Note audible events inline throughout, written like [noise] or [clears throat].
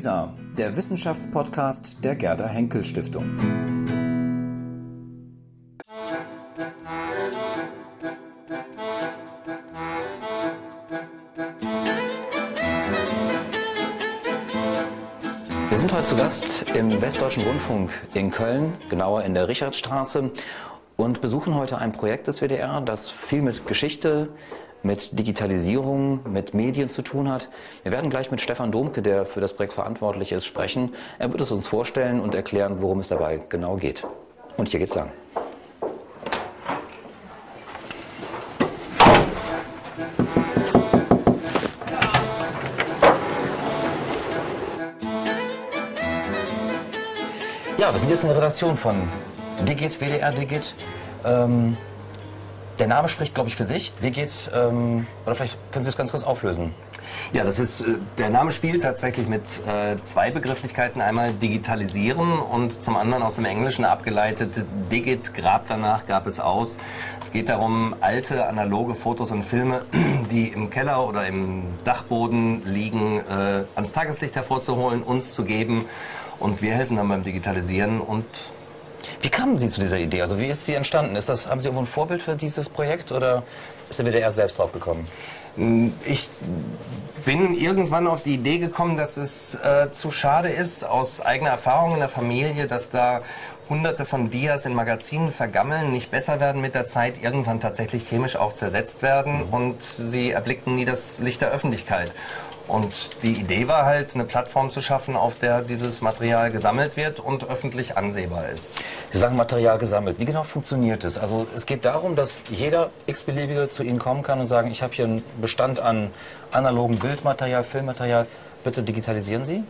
WISA, der Wissenschaftspodcast der Gerda Henkel Stiftung. Wir sind heute zu Gast im Westdeutschen Rundfunk in Köln, genauer in der Richardstraße, und besuchen heute ein Projekt des WDR, das viel mit Geschichte, mit Digitalisierung, mit Medien zu tun hat. Wir werden gleich mit Stefan Domke, der für das Projekt verantwortlich ist, sprechen. Er wird es uns vorstellen und erklären, worum es dabei genau geht. Und hier geht's lang. Ja, wir sind jetzt in der Redaktion von Digit, WDR Digit. Ähm, der Name spricht, glaube ich, für sich. Wie geht's? Ähm, oder vielleicht können Sie es ganz kurz auflösen. Ja, das ist, äh, der Name spielt tatsächlich mit äh, zwei Begrifflichkeiten. Einmal digitalisieren und zum anderen aus dem Englischen abgeleitet Digit, Grab danach, gab es aus. Es geht darum, alte analoge Fotos und Filme, [clears throat] die im Keller oder im Dachboden liegen, äh, ans Tageslicht hervorzuholen, uns zu geben. Und wir helfen dann beim Digitalisieren und wie kamen Sie zu dieser Idee? Also wie ist sie entstanden? Ist das, haben Sie irgendwo ein Vorbild für dieses Projekt oder ist der WDR selbst drauf gekommen? Ich bin irgendwann auf die Idee gekommen, dass es äh, zu schade ist, aus eigener Erfahrung in der Familie, dass da hunderte von Dias in Magazinen vergammeln, nicht besser werden mit der Zeit, irgendwann tatsächlich chemisch auch zersetzt werden mhm. und sie erblicken nie das Licht der Öffentlichkeit. Und die Idee war halt, eine Plattform zu schaffen, auf der dieses Material gesammelt wird und öffentlich ansehbar ist. Sie sagen Material gesammelt. Wie genau funktioniert es? Also es geht darum, dass jeder x-beliebige zu Ihnen kommen kann und sagen, ich habe hier einen Bestand an analogen Bildmaterial, Filmmaterial. Bitte digitalisieren Sie?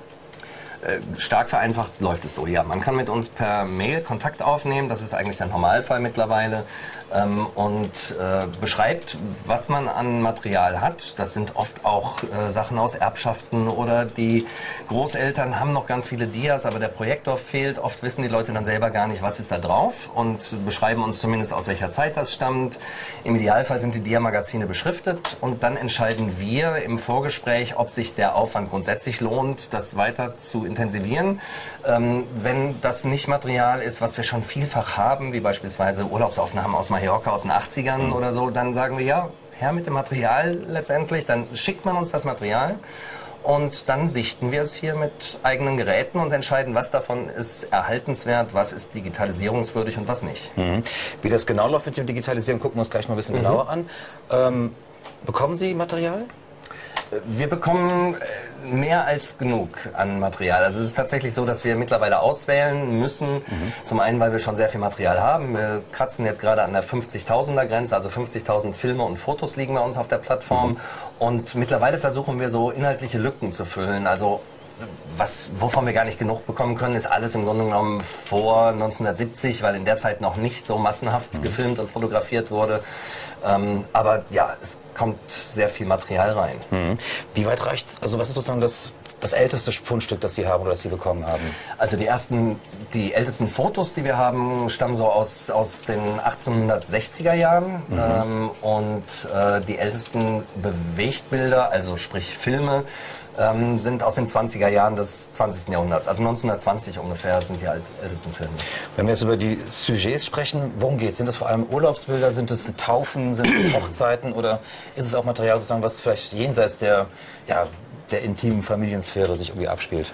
Äh, stark vereinfacht läuft es so, ja. Man kann mit uns per Mail Kontakt aufnehmen, das ist eigentlich der Normalfall mittlerweile, ähm, und äh, beschreibt, was man an Material hat. Das sind oft auch äh, Sachen aus Erbschaften oder die Großeltern haben noch ganz viele Dias, aber der Projektor fehlt. Oft wissen die Leute dann selber gar nicht, was ist da drauf und beschreiben uns zumindest, aus welcher Zeit das stammt. Im Idealfall sind die Dia-Magazine beschriftet und dann entscheiden wir im Vorgespräch, ob sich der Aufwand grundsätzlich lohnt, das weiter zu intensivieren. Ähm, wenn das nicht Material ist, was wir schon vielfach haben, wie beispielsweise Urlaubsaufnahmen aus Mallorca aus den 80ern mhm. oder so, dann sagen wir ja, her mit dem Material letztendlich. Dann schickt man uns das Material. Und dann sichten wir es hier mit eigenen Geräten und entscheiden, was davon ist erhaltenswert, was ist digitalisierungswürdig und was nicht. Mhm. Wie das genau läuft mit dem Digitalisieren, gucken wir uns gleich mal ein bisschen mhm. genauer an. Ähm, bekommen Sie Material? Wir bekommen äh, mehr als genug an Material. Also es ist tatsächlich so, dass wir mittlerweile auswählen müssen. Mhm. Zum einen, weil wir schon sehr viel Material haben. Wir kratzen jetzt gerade an der 50.000er Grenze, also 50.000 Filme und Fotos liegen bei uns auf der Plattform. Mhm. Und mittlerweile versuchen wir so inhaltliche Lücken zu füllen. Also was, wovon wir gar nicht genug bekommen können, ist alles im Grunde genommen vor 1970, weil in der Zeit noch nicht so massenhaft mhm. gefilmt und fotografiert wurde. Ähm, aber ja, es kommt sehr viel Material rein. Mhm. Wie weit reicht Also was ist sozusagen das das älteste Fundstück, das Sie haben oder das Sie bekommen haben? Also die ersten, die ältesten Fotos, die wir haben, stammen so aus, aus den 1860er Jahren. Mhm. Ähm, und äh, die ältesten Bewegtbilder, also sprich Filme, ähm, sind aus den 20er Jahren des 20. Jahrhunderts. Also 1920 ungefähr sind die ältesten Filme. Wenn wir jetzt über die Sujets sprechen, worum geht es? Sind das vor allem Urlaubsbilder, sind es Taufen, sind es [clears throat] Hochzeiten oder ist es auch Material, sozusagen, was vielleicht jenseits der, ja, der intimen Familiensphäre sich irgendwie abspielt?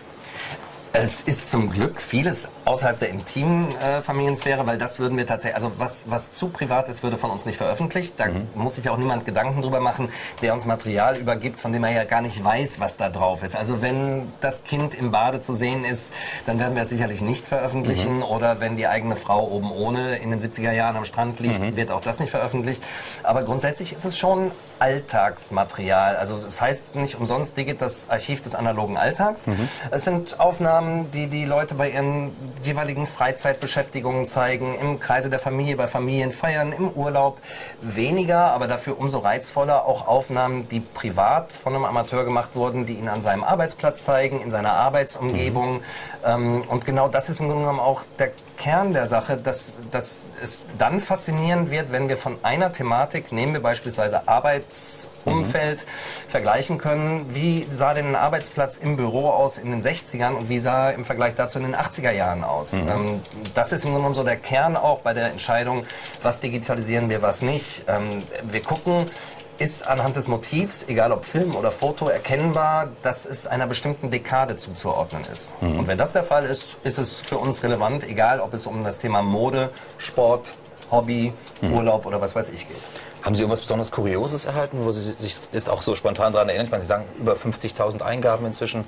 Es ist zum Glück vieles außerhalb der intimen äh, Familiensphäre, weil das würden wir tatsächlich, also was, was zu privat ist, würde von uns nicht veröffentlicht. Da mhm. muss sich auch niemand Gedanken drüber machen, der uns Material übergibt, von dem er ja gar nicht weiß, was da drauf ist. Also wenn das Kind im Bade zu sehen ist, dann werden wir es sicherlich nicht veröffentlichen. Mhm. Oder wenn die eigene Frau oben ohne in den 70er Jahren am Strand liegt, mhm. wird auch das nicht veröffentlicht. Aber grundsätzlich ist es schon Alltagsmaterial. Also das heißt nicht umsonst Digit das Archiv des analogen Alltags. Mhm. Es sind Aufnahmen, die die Leute bei ihren jeweiligen Freizeitbeschäftigungen zeigen, im Kreise der Familie, bei Familienfeiern, im Urlaub. Weniger, aber dafür umso reizvoller auch Aufnahmen, die privat von einem Amateur gemacht wurden, die ihn an seinem Arbeitsplatz zeigen, in seiner Arbeitsumgebung. Mhm. Ähm, und genau das ist im Grunde genommen auch der Kern der Sache, dass, dass es dann faszinierend wird, wenn wir von einer Thematik, nehmen wir beispielsweise Arbeitsumfeld, mhm. vergleichen können, wie sah denn ein Arbeitsplatz im Büro aus in den 60ern und wie sah er im Vergleich dazu in den 80er Jahren aus. Mhm. Ähm, das ist im Grunde genommen so der Kern auch bei der Entscheidung, was digitalisieren wir, was nicht. Ähm, wir gucken, ist anhand des Motivs, egal ob Film oder Foto, erkennbar, dass es einer bestimmten Dekade zuzuordnen ist. Mhm. Und wenn das der Fall ist, ist es für uns relevant, egal ob es um das Thema Mode, Sport, Hobby, mhm. Urlaub oder was weiß ich geht. Haben Sie irgendwas besonders Kurioses erhalten, wo Sie sich jetzt auch so spontan daran erinnern? Ich meine, Sie sagen über 50.000 Eingaben inzwischen.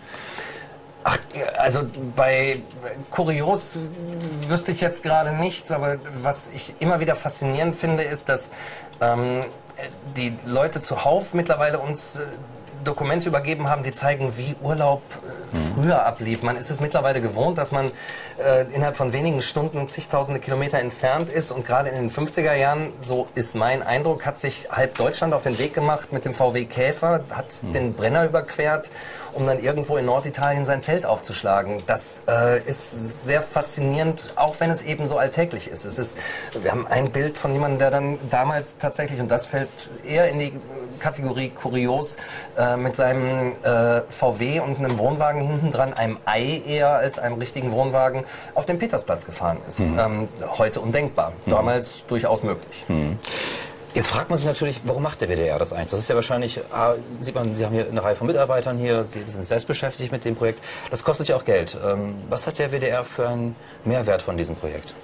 Ach, also bei Kurios wüsste ich jetzt gerade nichts, aber was ich immer wieder faszinierend finde, ist, dass ähm, die Leute zuhauf mittlerweile uns äh, Dokumente übergeben haben, die zeigen, wie Urlaub äh, mhm. früher ablief. Man ist es mittlerweile gewohnt, dass man äh, innerhalb von wenigen Stunden zigtausende Kilometer entfernt ist. Und gerade in den 50er Jahren, so ist mein Eindruck, hat sich halb Deutschland auf den Weg gemacht mit dem VW Käfer, hat mhm. den Brenner überquert, um dann irgendwo in Norditalien sein Zelt aufzuschlagen. Das äh, ist sehr faszinierend, auch wenn es eben so alltäglich ist. Es ist. Wir haben ein Bild von jemandem, der dann damals tatsächlich, und das fällt eher in die Kategorie kurios, äh, mit seinem äh, VW und einem Wohnwagen hinten dran, einem Ei eher als einem richtigen Wohnwagen, auf dem Petersplatz gefahren ist. Mhm. Ähm, heute undenkbar, mhm. damals durchaus möglich. Mhm. Jetzt fragt man sich natürlich, warum macht der WDR das eigentlich? Das ist ja wahrscheinlich, ah, sieht man, Sie haben hier eine Reihe von Mitarbeitern hier, Sie sind selbst beschäftigt mit dem Projekt. Das kostet ja auch Geld. Ähm, was hat der WDR für einen Mehrwert von diesem Projekt?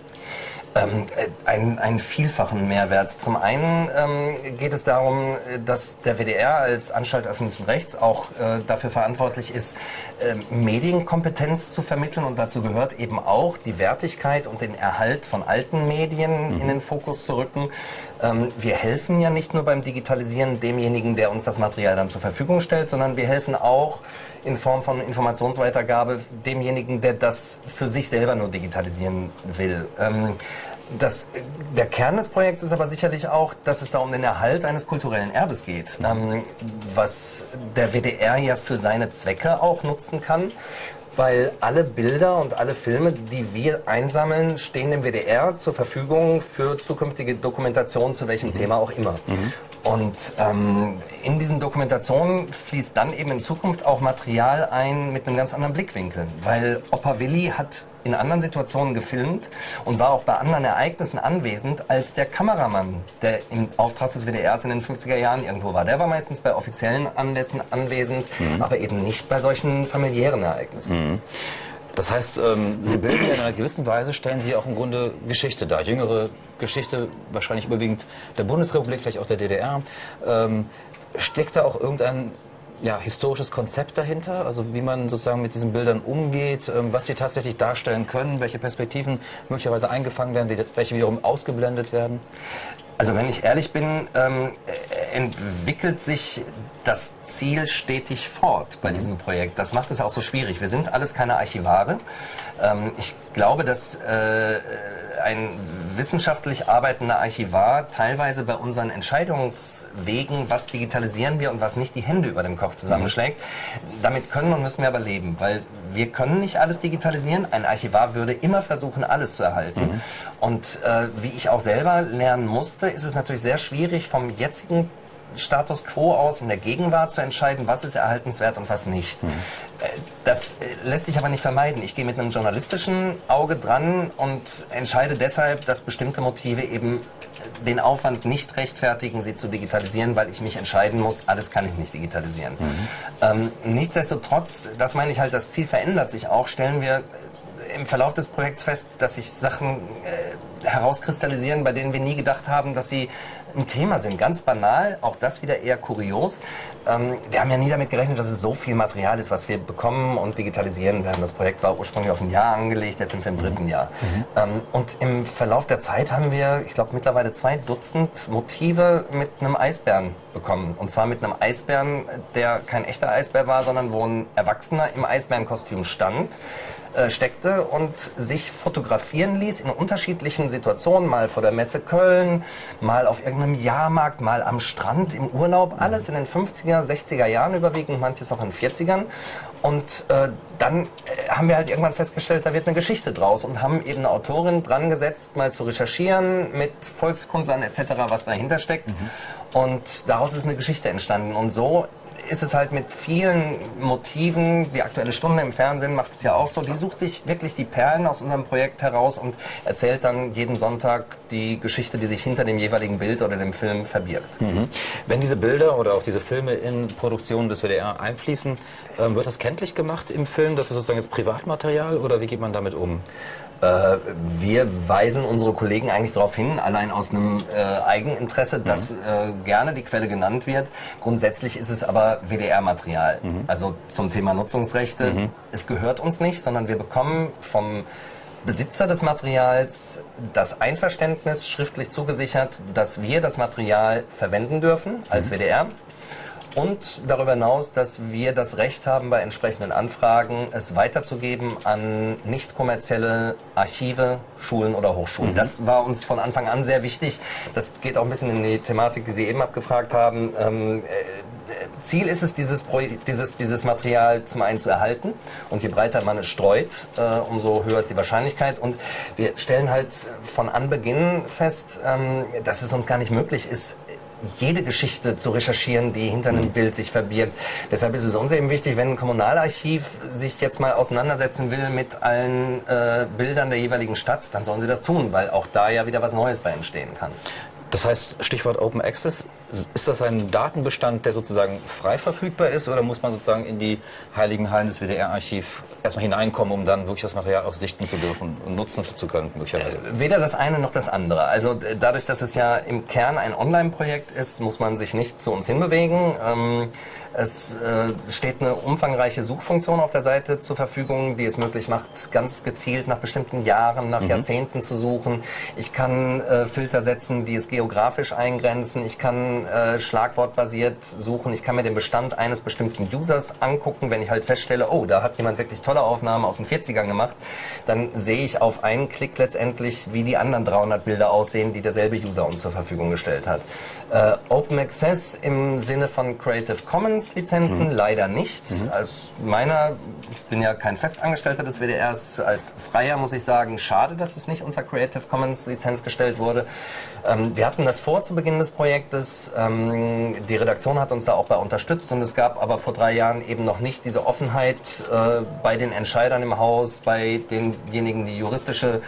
Ähm, einen, einen vielfachen Mehrwert. Zum einen ähm, geht es darum, dass der WDR als Anstalt öffentlichen Rechts auch äh, dafür verantwortlich ist, äh, Medienkompetenz zu vermitteln und dazu gehört eben auch die Wertigkeit und den Erhalt von alten Medien mhm. in den Fokus zu rücken. Ähm, wir helfen ja nicht nur beim Digitalisieren demjenigen, der uns das Material dann zur Verfügung stellt, sondern wir helfen auch in Form von Informationsweitergabe demjenigen, der das für sich selber nur digitalisieren will. Ähm, das, der Kern des Projekts ist aber sicherlich auch, dass es da um den Erhalt eines kulturellen Erbes geht, ähm, was der WDR ja für seine Zwecke auch nutzen kann weil alle Bilder und alle Filme, die wir einsammeln, stehen dem WDR zur Verfügung für zukünftige Dokumentationen zu welchem mhm. Thema auch immer. Mhm. Und ähm, in diesen Dokumentationen fließt dann eben in Zukunft auch Material ein mit einem ganz anderen Blickwinkel, weil Opa Willi hat in anderen Situationen gefilmt und war auch bei anderen Ereignissen anwesend als der Kameramann, der im Auftrag des WDRs in den 50er Jahren irgendwo war. Der war meistens bei offiziellen Anlässen anwesend, mhm. aber eben nicht bei solchen familiären Ereignissen. Mhm. Das heißt, ähm, Sie bilden ja in einer gewissen Weise, stellen Sie auch im Grunde Geschichte dar, jüngere Geschichte, wahrscheinlich überwiegend der Bundesrepublik, vielleicht auch der DDR. Ähm, steckt da auch irgendein ja, historisches Konzept dahinter, also wie man sozusagen mit diesen Bildern umgeht, ähm, was sie tatsächlich darstellen können, welche Perspektiven möglicherweise eingefangen werden, welche wiederum ausgeblendet werden? Also wenn ich ehrlich bin, ähm, entwickelt sich das Ziel stetig fort bei mhm. diesem Projekt. Das macht es auch so schwierig. Wir sind alles keine Archivare. Ähm, ich glaube, dass äh, ein wissenschaftlich arbeitender Archivar teilweise bei unseren Entscheidungswegen, was digitalisieren wir und was nicht, die Hände über dem Kopf zusammenschlägt. Mhm. Damit können und müssen wir aber leben, weil wir können nicht alles digitalisieren. Ein Archivar würde immer versuchen, alles zu erhalten. Mhm. Und äh, wie ich auch selber lernen musste, ist es natürlich sehr schwierig, vom jetzigen Status quo aus in der Gegenwart zu entscheiden, was ist erhaltenswert und was nicht. Mhm. Das äh, lässt sich aber nicht vermeiden. Ich gehe mit einem journalistischen Auge dran und entscheide deshalb, dass bestimmte Motive eben den Aufwand nicht rechtfertigen, sie zu digitalisieren, weil ich mich entscheiden muss, alles kann ich nicht digitalisieren. Mhm. Ähm, nichtsdestotrotz, das meine ich halt, das Ziel verändert sich auch, stellen wir im Verlauf des Projekts fest, dass sich Sachen äh, herauskristallisieren, bei denen wir nie gedacht haben, dass sie ein Thema sind. Ganz banal, auch das wieder eher kurios. Ähm, wir haben ja nie damit gerechnet, dass es so viel Material ist, was wir bekommen und digitalisieren werden. Das Projekt war ursprünglich auf ein Jahr angelegt, jetzt sind wir im dritten Jahr. Mhm. Ähm, und im Verlauf der Zeit haben wir, ich glaube, mittlerweile zwei Dutzend Motive mit einem Eisbären bekommen. Und zwar mit einem Eisbären, der kein echter Eisbär war, sondern wo ein Erwachsener im Eisbärenkostüm stand äh, steckte und sich fotografieren ließ in unterschiedlichen Situationen, mal vor der Messe Köln, mal auf irgendeinem Jahrmarkt, mal am Strand im Urlaub, alles in den 50er 50er, 60er Jahren überwiegend, manches auch in 40ern. Und äh, dann äh, haben wir halt irgendwann festgestellt, da wird eine Geschichte draus und haben eben eine Autorin dran gesetzt, mal zu recherchieren mit Volkskundlern etc., was dahinter steckt. Mhm. Und daraus ist eine Geschichte entstanden. Und so ist es halt mit vielen Motiven, die Aktuelle Stunde im Fernsehen macht es ja auch so, die sucht sich wirklich die Perlen aus unserem Projekt heraus und erzählt dann jeden Sonntag die Geschichte, die sich hinter dem jeweiligen Bild oder dem Film verbirgt. Mhm. Wenn diese Bilder oder auch diese Filme in Produktionen des WDR einfließen, ähm, wird das kenntlich gemacht im Film? Das ist sozusagen jetzt Privatmaterial oder wie geht man damit um? Äh, wir weisen unsere Kollegen eigentlich darauf hin, allein aus einem äh, Eigeninteresse, mhm. dass äh, gerne die Quelle genannt wird. Grundsätzlich ist es aber WDR-Material. Mhm. Also zum Thema Nutzungsrechte. Mhm. Es gehört uns nicht, sondern wir bekommen vom Besitzer des Materials das Einverständnis schriftlich zugesichert, dass wir das Material verwenden dürfen als mhm. WDR und darüber hinaus, dass wir das Recht haben, bei entsprechenden Anfragen es weiterzugeben an nicht kommerzielle Archive, Schulen oder Hochschulen. Mhm. Das war uns von Anfang an sehr wichtig. Das geht auch ein bisschen in die Thematik, die Sie eben abgefragt haben. Ähm, äh, Ziel ist es, dieses, dieses, dieses Material zum einen zu erhalten und je breiter man es streut, äh, umso höher ist die Wahrscheinlichkeit. Und wir stellen halt von Anbeginn fest, ähm, dass es uns gar nicht möglich ist, jede Geschichte zu recherchieren, die hinter einem mhm. Bild sich verbirgt. Deshalb ist es uns eben wichtig, wenn ein Kommunalarchiv sich jetzt mal auseinandersetzen will mit allen äh, Bildern der jeweiligen Stadt, dann sollen sie das tun, weil auch da ja wieder was Neues bei entstehen kann. Das heißt, Stichwort Open Access, ist das ein Datenbestand, der sozusagen frei verfügbar ist oder muss man sozusagen in die heiligen Hallen des WDR-Archiv erstmal hineinkommen, um dann wirklich das Material auch sichten zu dürfen und nutzen zu können, möglicherweise? Äh, weder das eine noch das andere. Also dadurch, dass es ja im Kern ein Online-Projekt ist, muss man sich nicht zu uns hinbewegen. Ähm, es äh, steht eine umfangreiche Suchfunktion auf der Seite zur Verfügung, die es möglich macht, ganz gezielt nach bestimmten Jahren, nach mhm. Jahrzehnten zu suchen. Ich kann äh, Filter setzen, die es geografisch eingrenzen. Ich kann äh, schlagwortbasiert suchen. Ich kann mir den Bestand eines bestimmten Users angucken. Wenn ich halt feststelle, oh, da hat jemand wirklich tolle Aufnahmen aus den 40ern gemacht, dann sehe ich auf einen Klick letztendlich, wie die anderen 300 Bilder aussehen, die derselbe User uns zur Verfügung gestellt hat. Open Access im Sinne von Creative Commons Lizenzen mhm. leider nicht. Mhm. Als meiner, ich bin ja kein Festangestellter des WDRs, als Freier muss ich sagen, schade, dass es nicht unter Creative Commons Lizenz gestellt wurde. Ähm, wir hatten das vor zu Beginn des Projektes. Ähm, die Redaktion hat uns da auch bei unterstützt und es gab aber vor drei Jahren eben noch nicht diese Offenheit äh, bei den Entscheidern im Haus, bei denjenigen, die juristische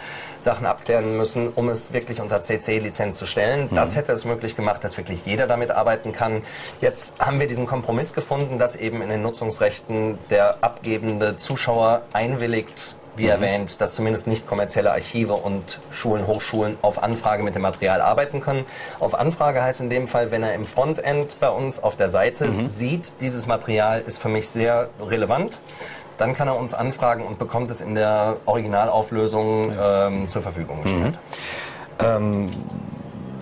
Sachen abklären müssen, um es wirklich unter CC-Lizenz zu stellen. Mhm. Das hätte es möglich gemacht, dass wirklich jeder damit arbeiten kann. Jetzt haben wir diesen Kompromiss gefunden, dass eben in den Nutzungsrechten der abgebende Zuschauer einwilligt, wie mhm. erwähnt, dass zumindest nicht kommerzielle Archive und Schulen, Hochschulen auf Anfrage mit dem Material arbeiten können. Auf Anfrage heißt in dem Fall, wenn er im Frontend bei uns auf der Seite mhm. sieht, dieses Material ist für mich sehr relevant, dann kann er uns anfragen und bekommt es in der Originalauflösung ähm, zur Verfügung gestellt. Mhm. Ähm,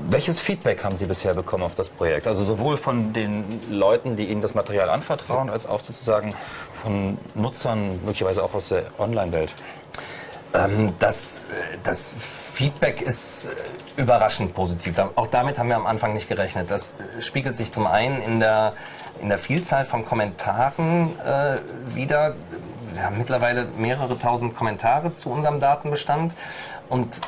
welches Feedback haben Sie bisher bekommen auf das Projekt? Also sowohl von den Leuten, die Ihnen das Material anvertrauen, als auch sozusagen von Nutzern, möglicherweise auch aus der Online-Welt? Ähm, das, das Feedback ist überraschend positiv. Auch damit haben wir am Anfang nicht gerechnet. Das spiegelt sich zum einen in der, in der Vielzahl von Kommentaren äh, wieder. Wir haben mittlerweile mehrere tausend Kommentare zu unserem Datenbestand. Und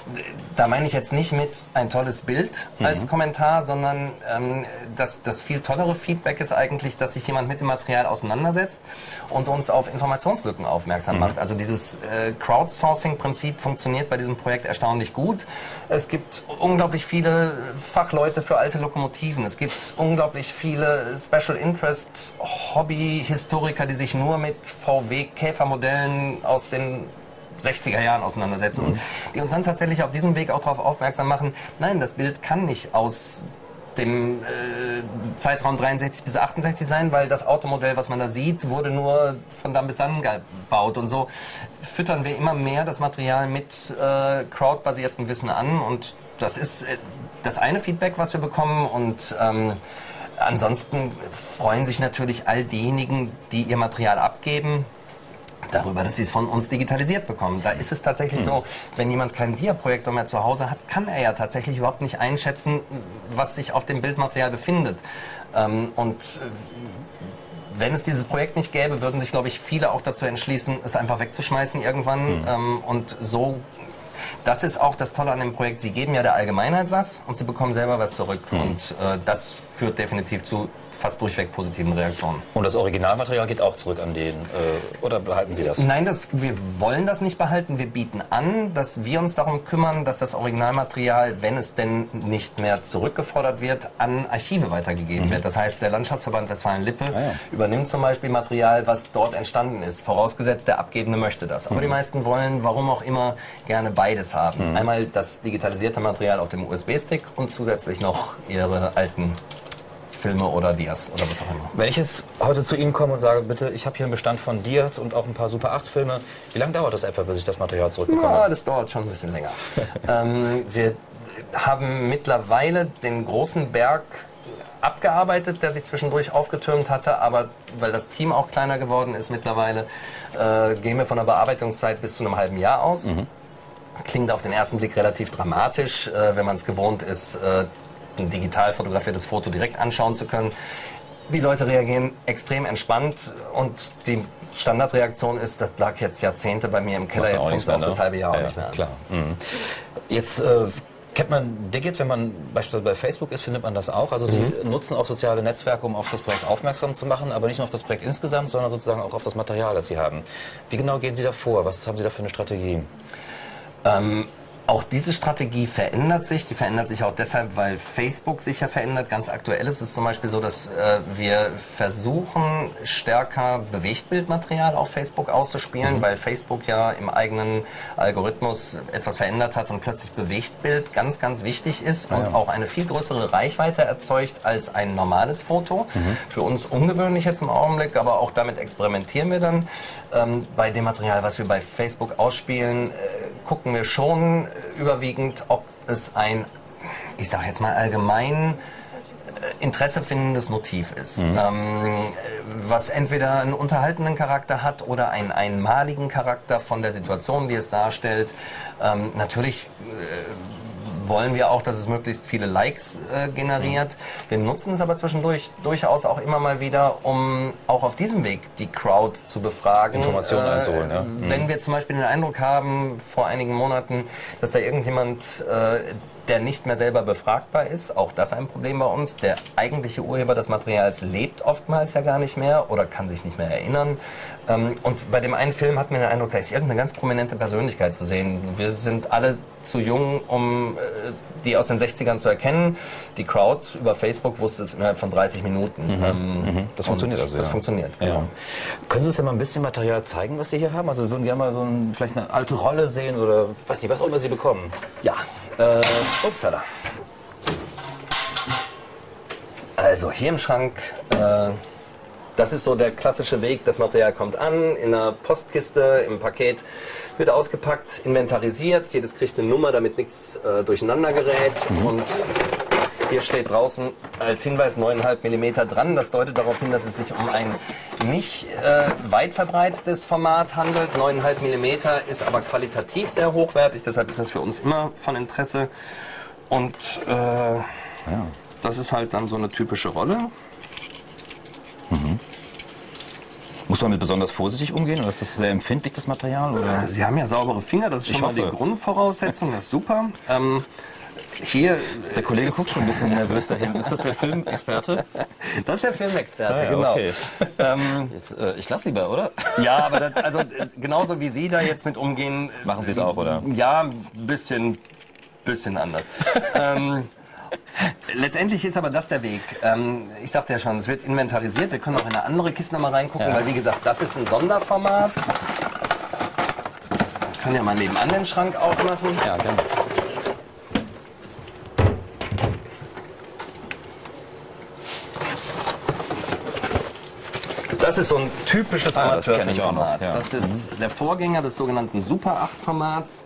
da meine ich jetzt nicht mit ein tolles Bild als mhm. Kommentar, sondern ähm, das, das viel tollere Feedback ist eigentlich, dass sich jemand mit dem Material auseinandersetzt und uns auf Informationslücken aufmerksam mhm. macht. Also dieses äh, Crowdsourcing-Prinzip funktioniert bei diesem Projekt erstaunlich gut. Es gibt unglaublich viele Fachleute für alte Lokomotiven. Es gibt unglaublich viele Special Interest Hobby-Historiker, die sich nur mit VW-Käfermodellen aus den 60er Jahren auseinandersetzen und die uns dann tatsächlich auf diesem Weg auch darauf aufmerksam machen, nein, das Bild kann nicht aus dem äh, Zeitraum 63 bis 68 sein, weil das Automodell, was man da sieht, wurde nur von dann bis dann gebaut. Und so füttern wir immer mehr das Material mit äh, crowdbasiertem Wissen an. Und das ist äh, das eine Feedback, was wir bekommen. Und ähm, ansonsten freuen sich natürlich all diejenigen, die ihr Material abgeben, darüber, dass sie es von uns digitalisiert bekommen. Da ist es tatsächlich so, wenn jemand keinen Dia-Projektor mehr zu Hause hat, kann er ja tatsächlich überhaupt nicht einschätzen, was sich auf dem Bildmaterial befindet. Ähm, und äh, wenn es dieses Projekt nicht gäbe, würden sich, glaube ich, viele auch dazu entschließen, es einfach wegzuschmeißen irgendwann. Ähm, und so, das ist auch das Tolle an dem Projekt. Sie geben ja der Allgemeinheit was und sie bekommen selber was zurück. Und äh, das führt definitiv zu fast durchweg positiven Reaktionen. Und das Originalmaterial geht auch zurück an den, äh, oder behalten Sie das? Nein, das, wir wollen das nicht behalten. Wir bieten an, dass wir uns darum kümmern, dass das Originalmaterial, wenn es denn nicht mehr zurückgefordert wird, an Archive weitergegeben wird. Das heißt, der Landschaftsverband Westfalen-Lippe Ah ja. übernimmt zum Beispiel Material, was dort entstanden ist, vorausgesetzt der Abgebende möchte das. Aber die meisten wollen, warum auch immer, gerne beides haben. Einmal das digitalisierte Material auf dem USB-Stick und zusätzlich noch ihre alten Filme oder Dias oder was auch immer. Wenn ich jetzt heute zu Ihnen komme und sage, bitte, ich habe hier einen Bestand von Dias und auch ein paar Super 8 Filme, wie lange dauert das etwa, bis ich das Material zurückbekomme? Ja, das dauert schon ein bisschen länger. [laughs] ähm, wir haben mittlerweile den großen Berg abgearbeitet, der sich zwischendurch aufgetürmt hatte, aber weil das Team auch kleiner geworden ist mittlerweile, äh, gehen wir von einer Bearbeitungszeit bis zu einem halben Jahr aus. Klingt auf den ersten Blick relativ dramatisch, äh, wenn man es gewohnt ist, äh, ein digital fotografiertes Foto direkt anschauen zu können. Die Leute reagieren extrem entspannt und die Standardreaktion ist, das lag jetzt Jahrzehnte bei mir im Keller, jetzt auch kommt es auf das ne? halbe Jahr auch Ja, nicht mehr an. Klar. Mhm. Jetzt äh, kennt man Digit, wenn man beispielsweise bei Facebook ist, findet man das auch. Also Sie Mhm. nutzen auch soziale Netzwerke, um auf das Projekt aufmerksam zu machen, aber nicht nur auf das Projekt insgesamt, sondern sozusagen auch auf das Material, das Sie haben. Wie genau gehen Sie da vor? Was haben Sie da für eine Strategie? Ähm, auch diese Strategie verändert sich. Die verändert sich auch deshalb, weil Facebook sich ja verändert. Ganz aktuell ist es zum Beispiel so, dass äh, wir versuchen, stärker Bewegtbildmaterial auf Facebook auszuspielen, weil Facebook ja im eigenen Algorithmus etwas verändert hat und plötzlich Bewegtbild ganz, ganz wichtig ist und ja. auch eine viel größere Reichweite erzeugt als ein normales Foto. Für uns ungewöhnlich jetzt im Augenblick, aber auch damit experimentieren wir dann. Ähm, bei dem Material, was wir bei Facebook ausspielen, äh, gucken wir schon überwiegend, ob es ein, ich sage jetzt mal allgemein, äh, Interesse findendes Motiv ist, ähm, äh, was entweder einen unterhaltenden Charakter hat oder einen einmaligen Charakter von der Situation, die es darstellt. Ähm, natürlich äh, wollen wir auch, dass es möglichst viele Likes äh, generiert. Wir nutzen es aber zwischendurch durchaus auch immer mal wieder, um auch auf diesem Weg die Crowd zu befragen. Informationen einzuholen, ja. Wenn wir zum Beispiel den Eindruck haben, vor einigen Monaten, dass da irgendjemand, äh, der nicht mehr selber befragbar ist, auch das ein Problem bei uns. Der eigentliche Urheber des Materials lebt oftmals ja gar nicht mehr oder kann sich nicht mehr erinnern. Ähm, und bei dem einen Film hat man den Eindruck, da ist irgendeine ganz prominente Persönlichkeit zu sehen. Wir sind alle zu jung, um äh, die aus den 60ern zu erkennen. Die Crowd über Facebook wusste es innerhalb von 30 Minuten. Ähm, Das und funktioniert also, Das ja. funktioniert, Ja. genau. Können Sie uns denn mal ein bisschen Material zeigen, was Sie hier haben? Also wir würden gerne mal so ein, vielleicht eine alte Rolle sehen oder weiß nicht, was auch immer Sie bekommen. Ja, äh, upsala. Also hier im Schrank, äh, das ist so der klassische Weg. Das Material kommt an, in einer Postkiste, im Paket, wird ausgepackt, inventarisiert. Jedes kriegt eine Nummer, damit nichts äh, durcheinander gerät. Und hier steht draußen als Hinweis 9,5 mm dran. Das deutet darauf hin, dass es sich um ein nicht äh, weit verbreitetes Format handelt. 9,5 mm ist aber qualitativ sehr hochwertig, deshalb ist das für uns immer von Interesse. Und äh, das ist halt dann so eine typische Rolle. Muss man mit besonders vorsichtig umgehen oder ist das sehr empfindlich, das Material? Oder? Sie haben ja saubere Finger, das ist schon Ich mal die hoffe. Grundvoraussetzung, das ist super. [laughs] Ähm, hier, Der Kollege guckt schon ein bisschen nervös dahin. Ist das der Filmexperte? das ist der Filmexperte, Ah ja, genau. okay. Ähm, Jetzt, äh, ich lass lieber, oder? Ja, aber das, also genauso wie Sie da jetzt mit umgehen. Machen Sie es auch, oder? Ja, ein bisschen, bisschen anders. [laughs] ähm, letztendlich ist aber das der Weg. Ähm, ich sagte ja schon, es wird inventarisiert. Wir können auch in eine andere Kiste nochmal reingucken, Ja. weil wie gesagt, das ist ein Sonderformat. Ich kann ja mal nebenan den Schrank aufmachen. Ja, gerne. Das ist so ein typisches Ah, das noch, Amateurfilmformat. ja. Das ist der Vorgänger des sogenannten Super 8 Formats.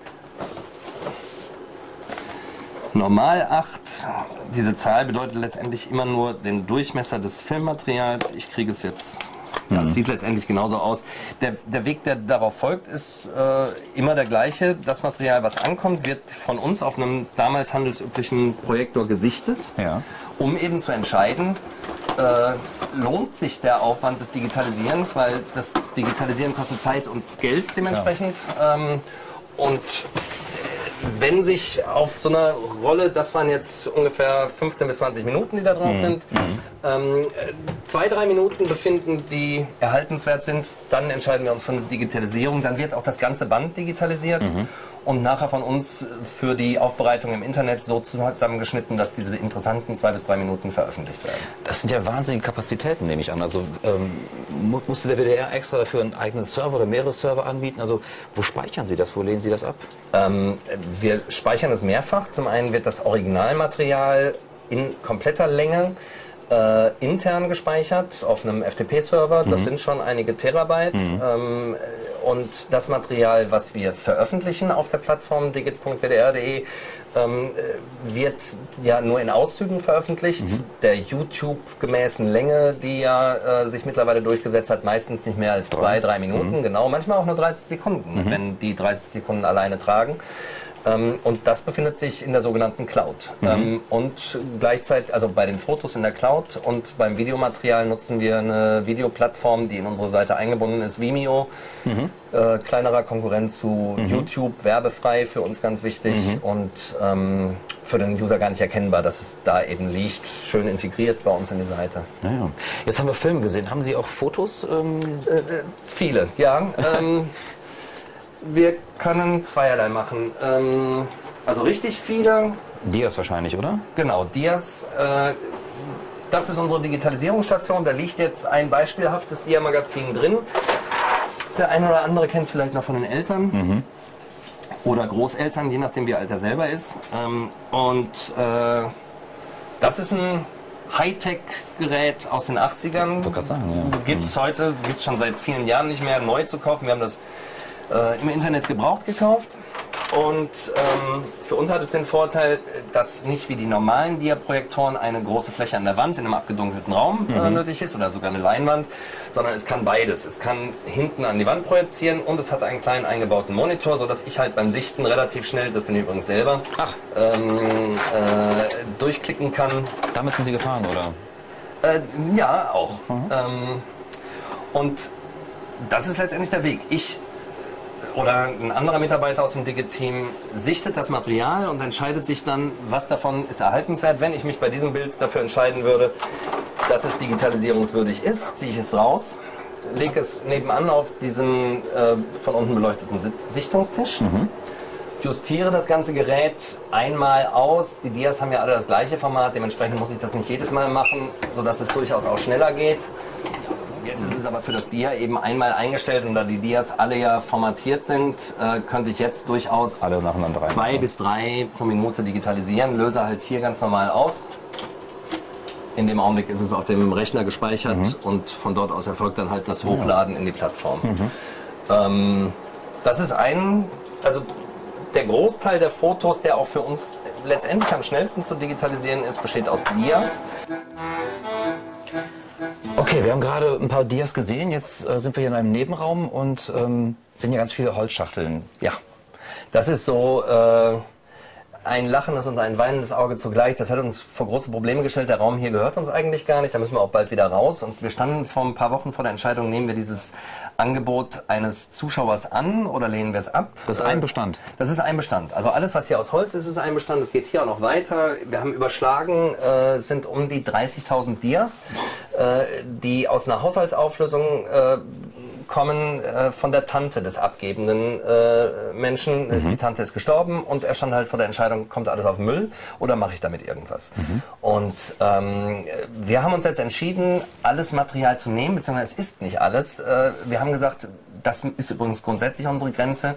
Normal 8. Diese Zahl bedeutet letztendlich immer nur den Durchmesser des Filmmaterials. Ich kriege es jetzt Ja, es sieht letztendlich genauso aus. Der, der Weg, der darauf folgt, ist äh, immer der gleiche. Das Material, was ankommt, wird von uns auf einem damals handelsüblichen Projektor gesichtet, Ja. um eben zu entscheiden, äh, lohnt sich der Aufwand des Digitalisierens, weil das Digitalisieren kostet Zeit und Geld dementsprechend. Ähm, und wenn sich auf so einer Rolle, das waren jetzt ungefähr 15 bis 20 Minuten, die da drauf sind, ähm, äh, zwei, drei Minuten befinden, die erhaltenswert sind, dann entscheiden wir uns für eine Digitalisierung. Dann wird auch das ganze Band digitalisiert und nachher von uns für die Aufbereitung im Internet so zusammengeschnitten, dass diese interessanten zwei bis drei Minuten veröffentlicht werden. Das sind ja wahnsinnige Kapazitäten, nehme ich an. Also ähm, mu- musste der WDR extra dafür einen eigenen Server oder mehrere Server anbieten? Also wo speichern Sie das? Wo legen Sie das ab? Ähm, wir speichern es mehrfach. Zum einen wird das Originalmaterial in kompletter Länge äh, intern gespeichert auf einem FTP-Server. Das sind schon einige Terabyte. Ähm, und das Material, was wir veröffentlichen auf der Plattform digit.wdr.de, ähm, äh, wird ja nur in Auszügen veröffentlicht. Der YouTube-gemäßen Länge, die ja äh, sich mittlerweile durchgesetzt hat, meistens nicht mehr als zwei, drei Minuten, genau, manchmal auch nur 30 Sekunden, wenn die 30 Sekunden alleine tragen. Ähm, und das befindet sich in der sogenannten Cloud. Ähm, und gleichzeitig, also bei den Fotos in der Cloud und beim Videomaterial nutzen wir eine Videoplattform, die in unsere Seite eingebunden ist, Vimeo. Äh, kleinerer Konkurrent zu YouTube, werbefrei, für uns ganz wichtig und ähm, für den User gar nicht erkennbar, dass es da eben liegt, schön integriert bei uns in die Seite. Naja. Jetzt haben wir Filme gesehen. Haben Sie auch Fotos? Ähm, Viele, ja. [laughs] ähm, wir können zweierlei machen. Ähm, also richtig viele, Dias wahrscheinlich, oder? genau, Dias. Äh, das ist unsere Digitalisierungsstation. Da liegt jetzt ein beispielhaftes Dia-Magazin drin. Der eine oder andere kennt es vielleicht noch von den Eltern. Oder Großeltern, je nachdem wie alt er selber ist. Ähm, und äh, das ist ein Hightech-Gerät aus den 80ern. wollte gerade sagen, ja. Gibt es heute, gibt es schon seit vielen Jahren nicht mehr neu zu kaufen. Wir haben das äh, im Internet gebraucht gekauft. Und ähm, für uns hat es den Vorteil, dass nicht wie die normalen Dia-Projektoren eine große Fläche an der Wand in einem abgedunkelten Raum äh, nötig ist oder sogar eine Leinwand, sondern es kann beides. Es kann hinten an die Wand projizieren und es hat einen kleinen eingebauten Monitor, sodass ich halt beim Sichten relativ schnell, das bin ich übrigens selber, Ach. ähm, äh, durchklicken kann, Damit sind Sie gefahren, oder? äh, ja, auch. Ähm, und das ist letztendlich der Weg. Ich oder ein anderer Mitarbeiter aus dem Digit-Team sichtet das Material und entscheidet sich dann, was davon ist erhaltenswert. Wenn ich mich bei diesem Bild dafür entscheiden würde, dass es digitalisierungswürdig ist, ziehe ich es raus, lege es nebenan auf diesen äh, von unten beleuchteten Si- Sichtungstisch justiere das ganze Gerät einmal aus. Die Dias haben ja alle das gleiche Format, dementsprechend muss ich das nicht jedes Mal machen, sodass es durchaus auch schneller geht. Jetzt ist es aber für das Dia eben einmal eingestellt und da die Dias alle ja formatiert sind, äh, könnte ich jetzt durchaus Alle nacheinander rein. zwei bis drei pro Minute digitalisieren, löse halt hier ganz normal aus. In dem Augenblick ist es auf dem Rechner gespeichert und von dort aus erfolgt dann halt das Hochladen in die Plattform. Ähm, das ist ein, also der Großteil der Fotos, der auch für uns letztendlich am schnellsten zu digitalisieren ist, besteht aus Dias. Okay, wir haben gerade ein paar Dias gesehen. Jetzt äh, sind wir hier in einem Nebenraum und ähm, sehen hier ganz viele Holzschachteln. Ja, das ist so äh, ein lachendes und ein weinendes Auge zugleich. Das hat uns vor große Probleme gestellt. Der Raum hier gehört uns eigentlich gar nicht. Da müssen wir auch bald wieder raus. Und wir standen vor ein paar Wochen vor der Entscheidung, nehmen wir dieses Angebot eines Zuschauers an oder lehnen wir es ab? Das ist ein Bestand. Das ist ein Bestand. Also alles, was hier aus Holz ist, ist ein Bestand. Es geht hier auch noch weiter. Wir haben überschlagen, äh, sind um die 30.000 Dias, äh, die aus einer Haushaltsauflösung äh, kommen äh, von der Tante des abgebenden äh, Menschen. Die Tante ist gestorben und er stand halt vor der Entscheidung, kommt alles auf Müll oder mache ich damit irgendwas? Und ähm, wir haben uns jetzt entschieden, alles Material zu nehmen, beziehungsweise es ist nicht alles. Äh, wir haben gesagt, das ist übrigens grundsätzlich unsere Grenze.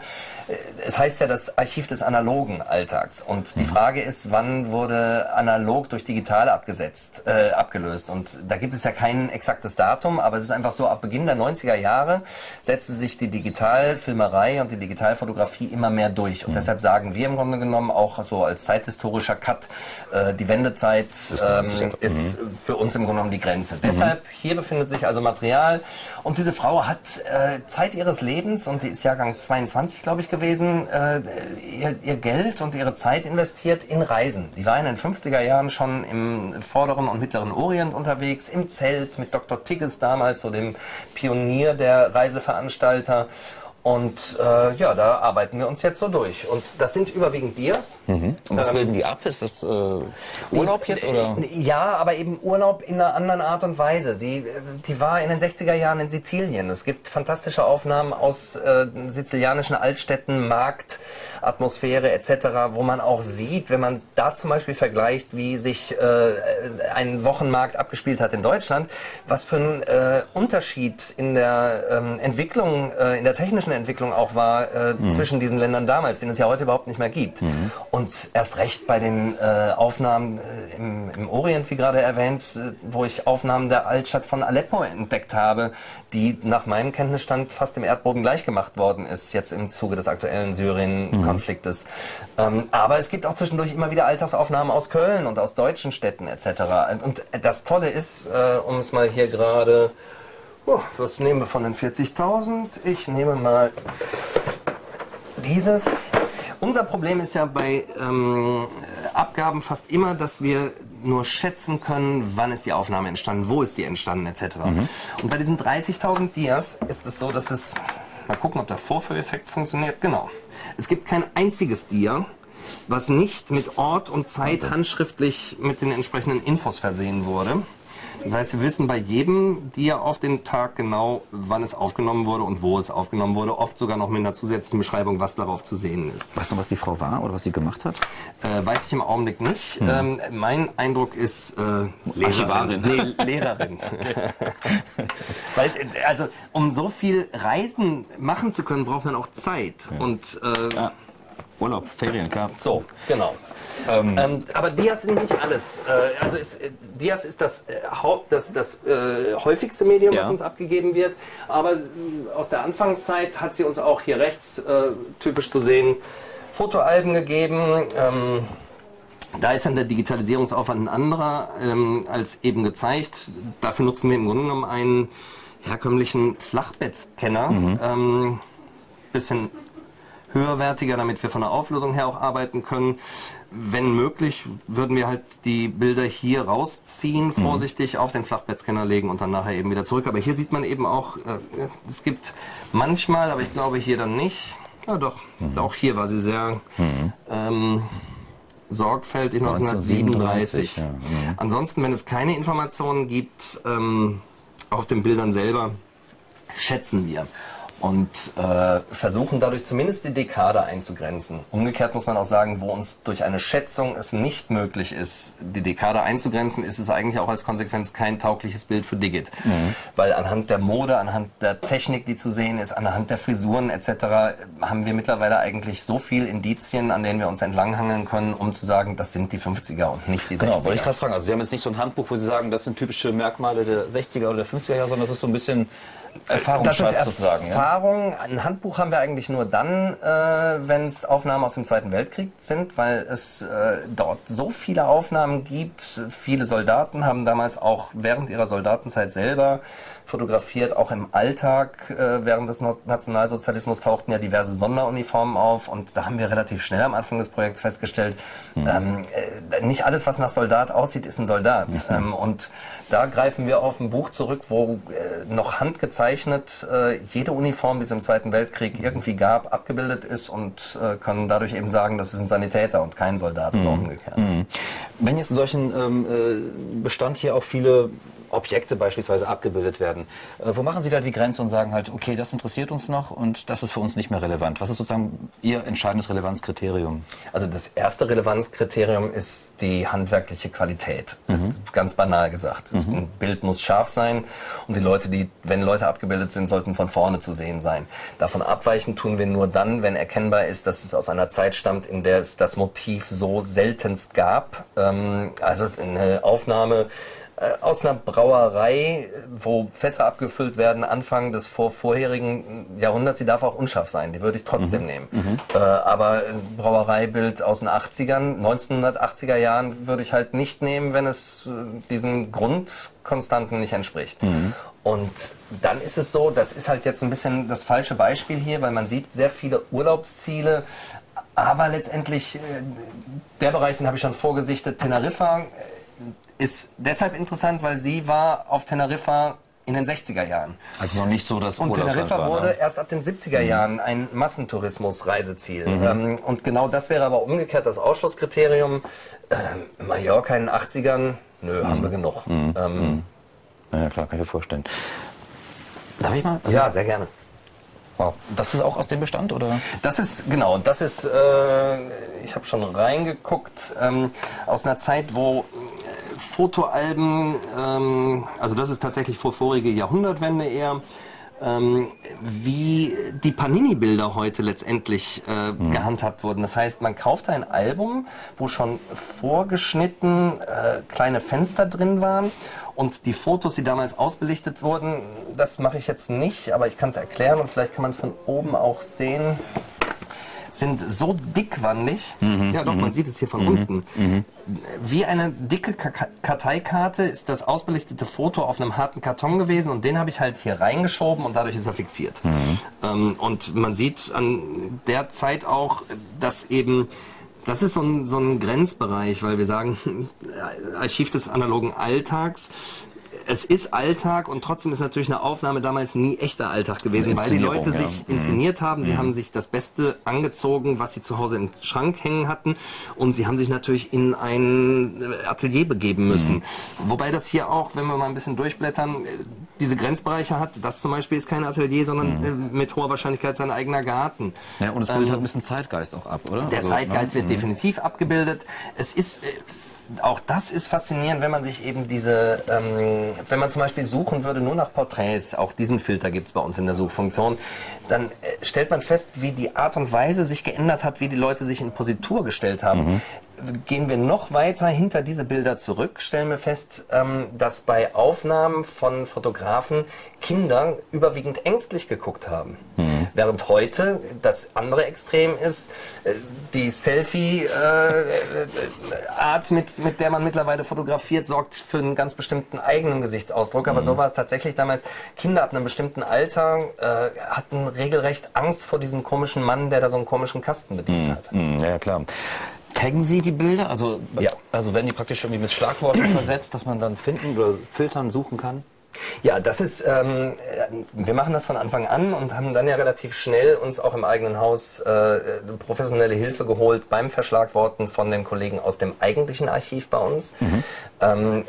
Äh, es heißt ja das Archiv des analogen Alltags. Und die mhm. Frage ist, wann wurde analog durch digital abgesetzt, äh, abgelöst? Und da gibt es ja kein exaktes Datum, aber es ist einfach so, ab Beginn der 90er Jahre setzte sich die Digitalfilmerei und die Digitalfotografie immer mehr durch. Und mhm. deshalb sagen wir im Grunde genommen auch so als zeithistorischer Cut, äh, die Wendezeit ähm, ist mhm. für uns im Grunde genommen die Grenze. Mhm. Deshalb, hier befindet sich also Material. Und diese Frau hat äh, Zeit ihres Lebens, und die ist Jahrgang 22, glaube ich, gewesen, äh, ihr, ihr Geld und ihre Zeit investiert in Reisen. Die war in den 50er Jahren schon im vorderen und mittleren Orient unterwegs, im Zelt mit Dr. Tigges damals, so dem Pionier der Reiseveranstalter. Und äh, ja, da arbeiten wir uns jetzt so durch. Und das sind überwiegend Dias. Mhm. Und was ähm, bilden die ab? Ist das äh, Urlaub jetzt? Oder? Ja, aber eben Urlaub in einer anderen Art und Weise. Sie, die war in den 60er Jahren in Sizilien. Es gibt fantastische Aufnahmen aus äh, sizilianischen Altstädten, Markt, Atmosphäre etc., wo man auch sieht, wenn man da zum Beispiel vergleicht, wie sich äh, ein Wochenmarkt abgespielt hat in Deutschland, was für ein äh, Unterschied in der ähm, Entwicklung, äh, in der technischen Entwicklung auch war äh, mhm. zwischen diesen Ländern damals, den es ja heute überhaupt nicht mehr gibt. Mhm. Und erst recht bei den äh, Aufnahmen äh, im, im, Orient, wie gerade erwähnt, äh, wo ich Aufnahmen der Altstadt von Aleppo entdeckt habe, die nach meinem Kenntnisstand fast dem Erdboden gleichgemacht worden ist, jetzt im Zuge des aktuellen Syrien-Konfliktes. Mhm. Ähm, aber es gibt auch zwischendurch immer wieder Alltagsaufnahmen aus Köln und aus deutschen Städten etc. Und das Tolle ist, äh, um es mal hier gerade Oh, was nehmen wir von den 40.000? Ich nehme mal dieses. Unser Problem ist ja bei ähm, Abgaben fast immer, dass wir nur schätzen können, wann ist die Aufnahme entstanden, wo ist die entstanden, etc. Mhm. Und bei diesen 30.000 Dias ist es so, dass es, mal gucken, ob der Vorführeffekt funktioniert. Genau. Es gibt kein einziges Dia, was nicht mit Ort und Zeit handschriftlich mit den entsprechenden Infos versehen wurde. Das heißt, wir wissen bei jedem Dia auf den Tag genau, wann es aufgenommen wurde und wo es aufgenommen wurde. Oft sogar noch mit einer zusätzlichen Beschreibung, was darauf zu sehen ist. Weißt du, was die Frau war oder was sie gemacht hat? Äh, weiß ich im Augenblick nicht. Hm. Ähm, mein Eindruck ist äh, Lehrerin. Nee, Lehrerin. [laughs] Weil, also, um so viel Reisen machen zu können, braucht man auch Zeit. Ja. Und äh, ja. Urlaub, Ferien, klar. So, genau. Ähm, ähm, aber Dias sind nicht alles. Äh, also ist, äh, Dias ist das, äh, Haupt, das, das äh, häufigste Medium, ja. was uns abgegeben wird. Aber äh, aus der Anfangszeit hat sie uns auch hier rechts äh, typisch zu sehen Fotoalben gegeben. Ähm, da ist dann der Digitalisierungsaufwand ein anderer ähm, als eben gezeigt. Dafür nutzen wir im Grunde genommen einen herkömmlichen Flachbettscanner. Mhm. Ähm, bisschen höherwertiger, damit wir von der Auflösung her auch arbeiten können. Wenn möglich, würden wir halt die Bilder hier rausziehen, mhm. vorsichtig mhm. auf den Flachbettscanner legen und dann nachher eben wieder zurück. Aber hier sieht man eben auch, äh, es gibt manchmal, aber ich glaube hier dann nicht. Ja doch, mhm. auch hier war sie sehr mhm. ähm, sorgfältig 1937. Ja. Mhm. Ansonsten, wenn es keine Informationen gibt ähm, auf den Bildern selber, schätzen wir und äh, versuchen dadurch zumindest die Dekade einzugrenzen. Umgekehrt muss man auch sagen, wo uns durch eine Schätzung es nicht möglich ist, die Dekade einzugrenzen, ist es eigentlich auch als Konsequenz kein taugliches Bild für Digit. Mhm. Weil anhand der Mode, anhand der Technik, die zu sehen ist, anhand der Frisuren etc. haben wir mittlerweile eigentlich so viel Indizien, an denen wir uns entlanghangeln können, um zu sagen, das sind die 50er und nicht die 60er. Genau, wollte ich gerade fragen. Also Sie haben jetzt nicht so ein Handbuch, wo Sie sagen, das sind typische Merkmale der 60er oder der 50er Jahre, sondern das ist so ein bisschen Erfahrungsschatz sozusagen. Erfahrung. Ja? Ein Handbuch haben wir eigentlich nur dann, äh, wenn es Aufnahmen aus dem Zweiten Weltkrieg sind, weil es äh, dort so viele Aufnahmen gibt. Viele Soldaten haben damals auch während ihrer Soldatenzeit selber fotografiert. Auch im Alltag äh, während des Nationalsozialismus tauchten ja diverse Sonderuniformen auf und da haben wir relativ schnell am Anfang des Projekts festgestellt, mhm. ähm, äh, nicht alles, was nach Soldat aussieht, ist ein Soldat. Mhm. Ähm, und da greifen wir auf ein Buch zurück, wo äh, noch handgezeichnet äh, jede Uniform, die es im Zweiten Weltkrieg irgendwie gab, abgebildet ist und äh, können dadurch eben sagen, das ist ein Sanitäter und kein Soldat mhm. oder umgekehrt. Mhm. Wenn jetzt in solchen ähm, äh, Bestand hier auch viele Objekte beispielsweise abgebildet werden. Äh, wo machen Sie da die Grenze und sagen halt, okay, das interessiert uns noch und das ist für uns nicht mehr relevant? Was ist sozusagen Ihr entscheidendes Relevanzkriterium? Also das erste Relevanzkriterium ist die handwerkliche Qualität. Mhm. Ganz banal gesagt. Mhm. Ein Bild muss scharf sein und die Leute, die, wenn Leute abgebildet sind, sollten von vorne zu sehen sein. Davon abweichen tun wir nur dann, wenn erkennbar ist, dass es aus einer Zeit stammt, in der es das Motiv so seltenst gab. Ähm, also eine Aufnahme aus einer Brauerei, wo Fässer abgefüllt werden, Anfang des vor vorherigen Jahrhunderts, die darf auch unscharf sein, die würde ich trotzdem mhm. nehmen. Mhm. Äh, aber ein Brauereibild aus den 80ern, 1980er Jahren würde ich halt nicht nehmen, wenn es äh, diesen Grundkonstanten nicht entspricht. Mhm. Und dann ist es so, das ist halt jetzt ein bisschen das falsche Beispiel hier, weil man sieht sehr viele Urlaubsziele, aber letztendlich, äh, der Bereich, den habe ich schon vorgesichtet, Teneriffa, ist deshalb interessant, weil sie war auf Teneriffa in den 60er Jahren. Also noch nicht so das Und Teneriffa war, wurde ne? erst ab den 70er mhm. Jahren ein Massentourismus-Reiseziel. Mhm. Ähm, und genau das wäre aber umgekehrt das Ausschlusskriterium. Äh, Mallorca in den 80ern, nö, mhm. haben wir genug. Mhm. Ähm, mhm. ja, klar, kann ich mir vorstellen. Darf ich mal? Also ja, sehr gerne. Wow. Das ist auch aus dem Bestand, oder? Das ist, genau, das ist, äh, ich habe schon reingeguckt, ähm, aus einer Zeit, wo Fotoalben, ähm, also das ist tatsächlich vor vorige Jahrhundertwende eher, ähm, wie die Panini-Bilder heute letztendlich äh, mhm. gehandhabt wurden. Das heißt, man kauft ein Album, wo schon vorgeschnitten äh, kleine Fenster drin waren und die Fotos, die damals ausbelichtet wurden, das mache ich jetzt nicht, aber ich kann es erklären und vielleicht kann man es von oben auch sehen sind so dickwandig, mhm, ja doch, man mhm. sieht es hier von mhm, unten, mhm. wie eine dicke Karteikarte ist das ausbelichtete Foto auf einem harten Karton gewesen und den habe ich halt hier reingeschoben und dadurch ist er fixiert. Mhm. Ähm, und man sieht an der Zeit auch, dass eben das ist so ein, so ein Grenzbereich, weil wir sagen, [laughs] Archiv des analogen Alltags es ist Alltag und trotzdem ist natürlich eine Aufnahme damals nie echter Alltag gewesen, weil die Leute ja. sich mhm. inszeniert haben. Sie mhm. haben sich das Beste angezogen, was sie zu Hause im Schrank hängen hatten und sie haben sich natürlich in ein Atelier begeben müssen. Mhm. Wobei das hier auch, wenn wir mal ein bisschen durchblättern, diese Grenzbereiche hat. Das zum Beispiel ist kein Atelier, sondern mhm. Äh, mit hoher Wahrscheinlichkeit sein eigener Garten. Ja, und es bildet ähm, halt ein bisschen Zeitgeist auch ab, oder? Der also, Zeitgeist ne? wird mhm. definitiv abgebildet. Es ist äh, auch das ist faszinierend, wenn man sich eben diese, ähm, wenn man zum Beispiel suchen würde nur nach Porträts, auch diesen Filter gibt es bei uns in der Suchfunktion, dann äh, stellt man fest, wie die Art und Weise sich geändert hat, wie die Leute sich in Positur gestellt haben. Mhm gehen wir noch weiter hinter diese Bilder zurück, stellen wir fest, ähm, dass bei Aufnahmen von Fotografen Kinder überwiegend ängstlich geguckt haben. Mhm. Während heute das andere Extrem ist, äh, die Selfie-Art, äh, mit, mit der man mittlerweile fotografiert, sorgt für einen ganz bestimmten eigenen Gesichtsausdruck. Aber mhm. so war es tatsächlich damals. Kinder ab einem bestimmten Alter äh, hatten regelrecht Angst vor diesem komischen Mann, der da so einen komischen Kasten bedient mhm. hat. Mhm. Ja, klar. Taggen Sie die Bilder? Also, ja. also werden die praktisch irgendwie mit Schlagworten [clears throat] versetzt, dass man dann finden oder filtern, suchen kann? Ja, das ist, ähm, wir machen das von Anfang an und haben dann ja relativ schnell uns auch im eigenen Haus äh, professionelle Hilfe geholt beim Verschlagworten von den Kollegen aus dem eigentlichen Archiv bei uns, mhm. ähm,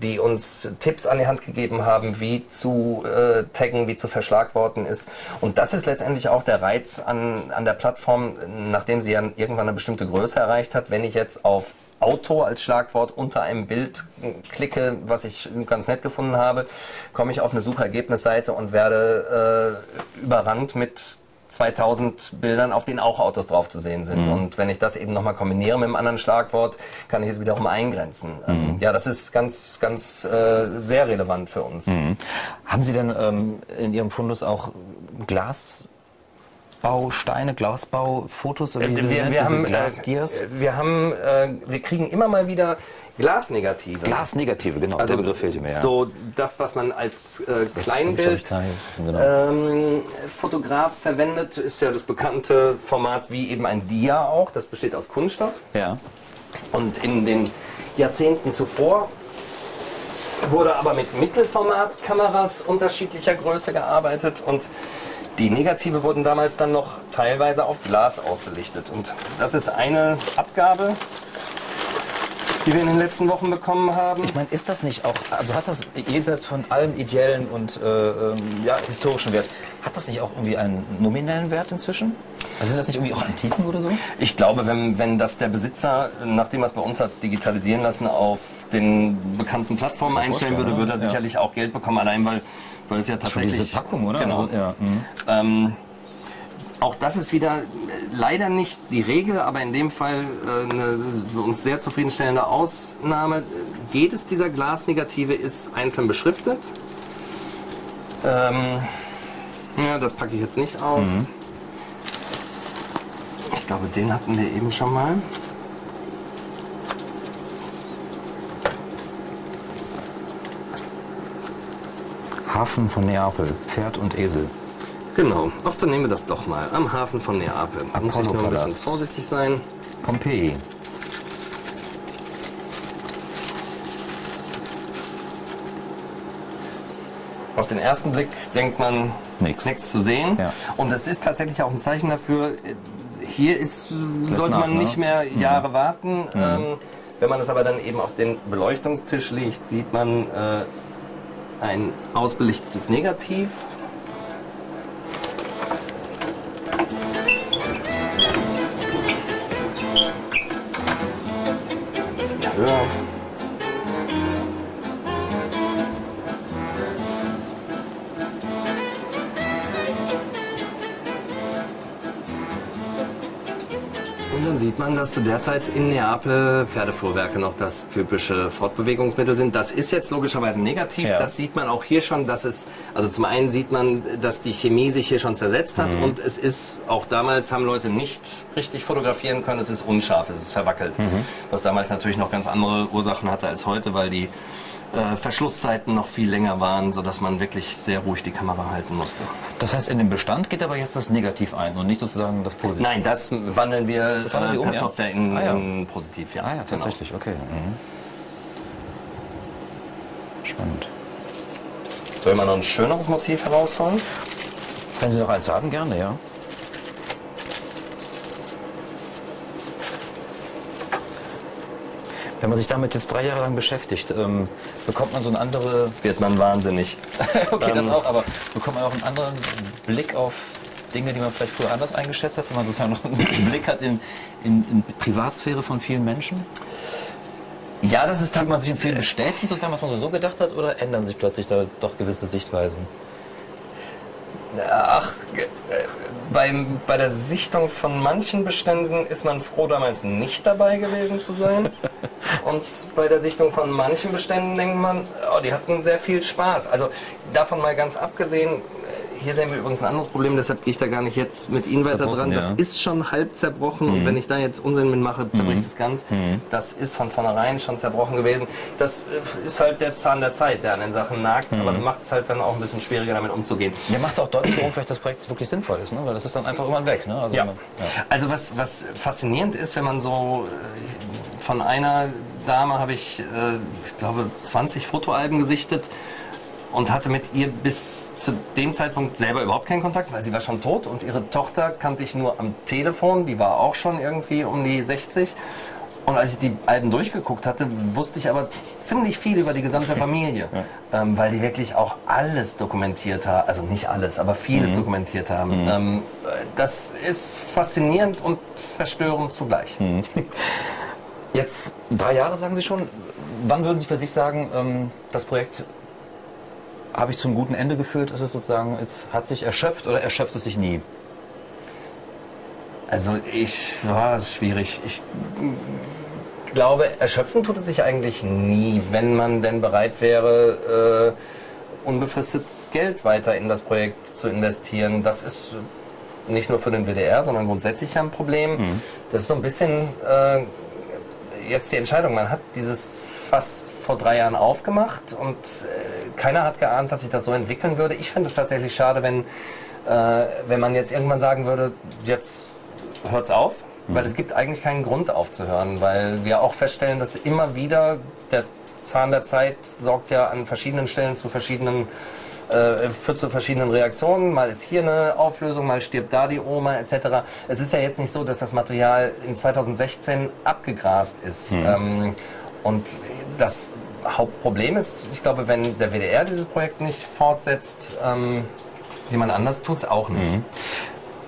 die uns Tipps an die Hand gegeben haben, wie zu äh, taggen, wie zu verschlagworten ist. Und das ist letztendlich auch der Reiz an, an der Plattform, nachdem sie ja irgendwann eine bestimmte Größe erreicht hat. Wenn ich jetzt auf Auto als Schlagwort unter einem Bild klicke, was ich ganz nett gefunden habe, komme ich auf eine Suchergebnisseite und werde äh, überrannt mit 2000 Bildern, auf denen auch Autos drauf zu sehen sind. Mhm. Und wenn ich das eben nochmal kombiniere mit einem anderen Schlagwort, kann ich es wiederum eingrenzen. Ähm, mhm. ja, das ist ganz, ganz äh, sehr relevant für uns. Mhm. Haben Sie denn ähm, in Ihrem Fundus auch Glas Glasbausteine, Glasbaufotos oder äh, wir, wir, haben, äh, wir haben, äh, wir kriegen immer mal wieder Glasnegative. Glasnegative, genau. Also der Begriff fehlt mir. Ja. So das, was man als äh, Kleinbild genau. ähm, verwendet, ist ja das bekannte Format wie eben ein Dia auch. Das besteht aus Kunststoff. Ja. Und in den Jahrzehnten zuvor wurde aber mit Mittelformatkameras unterschiedlicher Größe gearbeitet und die Negative wurden damals dann noch teilweise auf Glas ausbelichtet. Und das ist eine Abgabe, die wir in den letzten Wochen bekommen haben. Ich meine, ist das nicht auch, also hat das jenseits von allem ideellen und äh, ähm, ja, historischen Wert, hat das nicht auch irgendwie einen nominellen Wert inzwischen? Also sind das nicht irgendwie auch Antiken oder so? Ich glaube, wenn, wenn das der Besitzer, nachdem er es bei uns hat digitalisieren lassen, auf den bekannten Plattformen einstellen würde, würde er sicherlich ja. auch Geld bekommen, allein weil weil es ja tatsächlich... Schon diese Packung, oder? Genau. Also, ja. mhm. Ähm, auch das ist wieder äh, leider nicht die Regel, aber in dem Fall äh, eine für uns sehr zufriedenstellende Ausnahme. Jedes dieser Glasnegative ist einzeln beschriftet. Ähm, ja, das packe ich jetzt nicht aus. Ich glaube, den hatten wir eben schon mal. Hafen von Neapel, Pferd und Esel. Genau. Ach, dann nehmen wir das doch mal. Am Hafen von Neapel. Da muss ich nur ein bisschen vorsichtig sein. Pompeji. Auf den ersten Blick denkt man nichts zu sehen. Ja. Und es ist tatsächlich auch ein Zeichen dafür, hier ist, lässt sollte man nach, ne? nicht mehr Jahre warten. Ähm, wenn man es aber dann eben auf den Beleuchtungstisch legt, sieht man äh, ein ausbelichtetes Negativ. Dass zu der Zeit in Neapel Pferdefuhrwerke noch das typische Fortbewegungsmittel sind. Das ist jetzt logischerweise negativ. Ja. Das sieht man auch hier schon, dass es, also zum einen sieht man, dass die Chemie sich hier schon zersetzt hat und es ist, auch damals haben Leute nicht richtig fotografieren können. Es ist unscharf, es ist verwackelt. Was damals natürlich noch ganz andere Ursachen hatte als heute, weil die äh, Verschlusszeiten noch viel länger waren, sodass man wirklich sehr ruhig die Kamera halten musste. Das heißt, in den Bestand geht aber jetzt das Negativ ein und nicht sozusagen das Positiv. Nein, das wandeln wir Das wandeln Sie äh, um, per? Software in, Ah, ja. in positiv. Ja, Ah ja, Genau. tatsächlich, okay. Mhm. Spannend. Soll mal noch ein schöneres Motiv herausholen? Wenn Sie noch eins haben, gerne, ja. Wenn man sich damit jetzt drei Jahre lang beschäftigt, ähm, bekommt man so eine andere, Wird man wahnsinnig. [laughs] okay, das Ähm, auch, aber bekommt man auch einen anderen Blick auf Dinge, die man vielleicht früher anders eingeschätzt hat, wenn man sozusagen noch einen [laughs] Blick hat in, in, in Privatsphäre von vielen Menschen? Ja, das ist Fühlt man sich in viel bestätigt, sozusagen, was man sowieso gedacht hat, oder ändern sich plötzlich da doch gewisse Sichtweisen? Ach, äh, beim, bei der Sichtung von manchen Beständen ist man froh, damals nicht dabei gewesen zu sein. [laughs] Und bei der Sichtung von manchen Beständen denkt man, oh, die hatten sehr viel Spaß. Also davon mal ganz abgesehen, hier sehen wir übrigens ein anderes Problem, deshalb gehe ich da gar nicht jetzt mit Ihnen weiter Zerbrochen, dran. Das ja. ist schon halb zerbrochen und wenn ich da jetzt Unsinn mit mache, zerbricht es ganz. Das ist von vornherein schon zerbrochen gewesen. Das äh, ist halt der Zahn der Zeit, der an den Sachen nagt, aber macht es halt dann auch ein bisschen schwieriger, damit umzugehen. Ja, macht es auch deutlich, warum vielleicht das Projekt wirklich sinnvoll ist, ne? weil das ist dann einfach irgendwann weg. Ne? Also, Ja. man- ja. Also was, was faszinierend ist, wenn man so äh, von einer Dame habe ich, äh, ich glaube, 20 Fotoalben gesichtet und hatte mit ihr bis zu dem Zeitpunkt selber überhaupt keinen Kontakt, weil sie war schon tot und ihre Tochter kannte ich nur am Telefon, die war auch schon irgendwie um die 60. Und als ich die Alben durchgeguckt hatte, wusste ich aber ziemlich viel über die gesamte [laughs] Familie, ähm, weil die wirklich auch alles dokumentiert haben, also nicht alles, aber vieles dokumentiert haben. Ähm, das ist faszinierend und verstörend zugleich. Jetzt drei Jahre, sagen Sie schon. Wann würden Sie für sich sagen, ähm, das Projekt habe ich zum guten Ende geführt? Ist es sozusagen, es hat sich erschöpft oder erschöpft es sich nie? Also ich, ja, das ist schwierig. Ich glaube, erschöpfen tut es sich eigentlich nie, wenn man denn bereit wäre, äh, unbefristet Geld weiter in das Projekt zu investieren. Das ist nicht nur für den WDR, sondern grundsätzlich ja ein Problem. Das ist so ein bisschen äh, jetzt die Entscheidung. Man hat dieses Fass vor drei Jahren aufgemacht und äh, keiner hat geahnt, dass sich das so entwickeln würde. Ich finde es tatsächlich schade, wenn, äh, wenn man jetzt irgendwann sagen würde, jetzt hört's auf, weil es gibt eigentlich keinen Grund aufzuhören, weil wir auch feststellen, dass immer wieder der Zahn der Zeit sorgt ja an verschiedenen Stellen zu verschiedenen äh, führt zu verschiedenen Reaktionen. Mal ist hier eine Auflösung, mal stirbt da die Oma etc. Es ist ja jetzt nicht so, dass das Material in 2016 abgegrast ist. Ähm, und das Hauptproblem ist, ich glaube, wenn der WDR dieses Projekt nicht fortsetzt, ähm, jemand anders tut es auch nicht.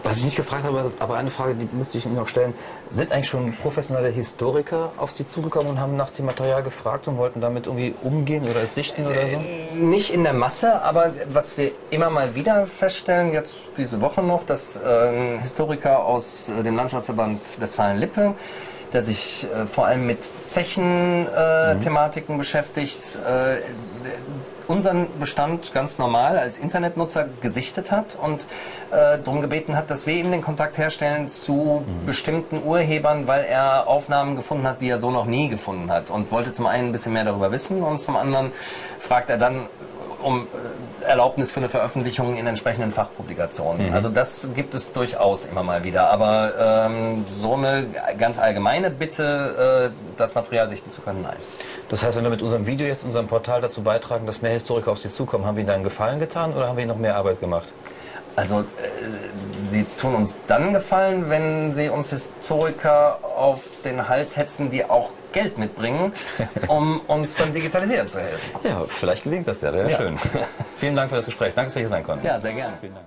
Was ich nicht gefragt habe, aber eine Frage, die müsste ich Ihnen noch stellen. Sind eigentlich schon professionelle Historiker auf Sie zugekommen und haben nach dem Material gefragt und wollten damit irgendwie umgehen oder es sichten oder so? Äh, nicht in der Masse, aber was wir immer mal wieder feststellen, jetzt diese Woche noch, dass äh, ein Historiker aus äh, dem Landschaftsverband Westfalen-Lippe der sich äh, vor allem mit Zechen-Thematiken mhm. beschäftigt, äh, unseren Bestand ganz normal als Internetnutzer gesichtet hat und äh, darum gebeten hat, dass wir ihm den Kontakt herstellen zu mhm. bestimmten Urhebern, weil er Aufnahmen gefunden hat, die er so noch nie gefunden hat und wollte zum einen ein bisschen mehr darüber wissen und zum anderen fragt er dann, um äh, Erlaubnis für eine Veröffentlichung in entsprechenden Fachpublikationen. Mhm. Also das gibt es durchaus immer mal wieder. Aber ähm, so eine ganz allgemeine Bitte, äh, das Material sichten zu können, nein. Das heißt, wenn wir mit unserem Video jetzt, unserem Portal dazu beitragen, dass mehr Historiker auf Sie zukommen, haben wir Ihnen da einen Gefallen getan oder haben wir Ihnen noch mehr Arbeit gemacht? Also äh, Sie tun uns dann gefallen, wenn Sie uns Historiker auf den Hals hetzen, die auch Geld mitbringen, um uns beim Digitalisieren zu helfen. Ja, vielleicht gelingt das ja, wäre ja. schön. [laughs] Vielen Dank für das Gespräch. Danke, dass wir hier sein konnten. Ja, sehr gerne. Vielen Dank.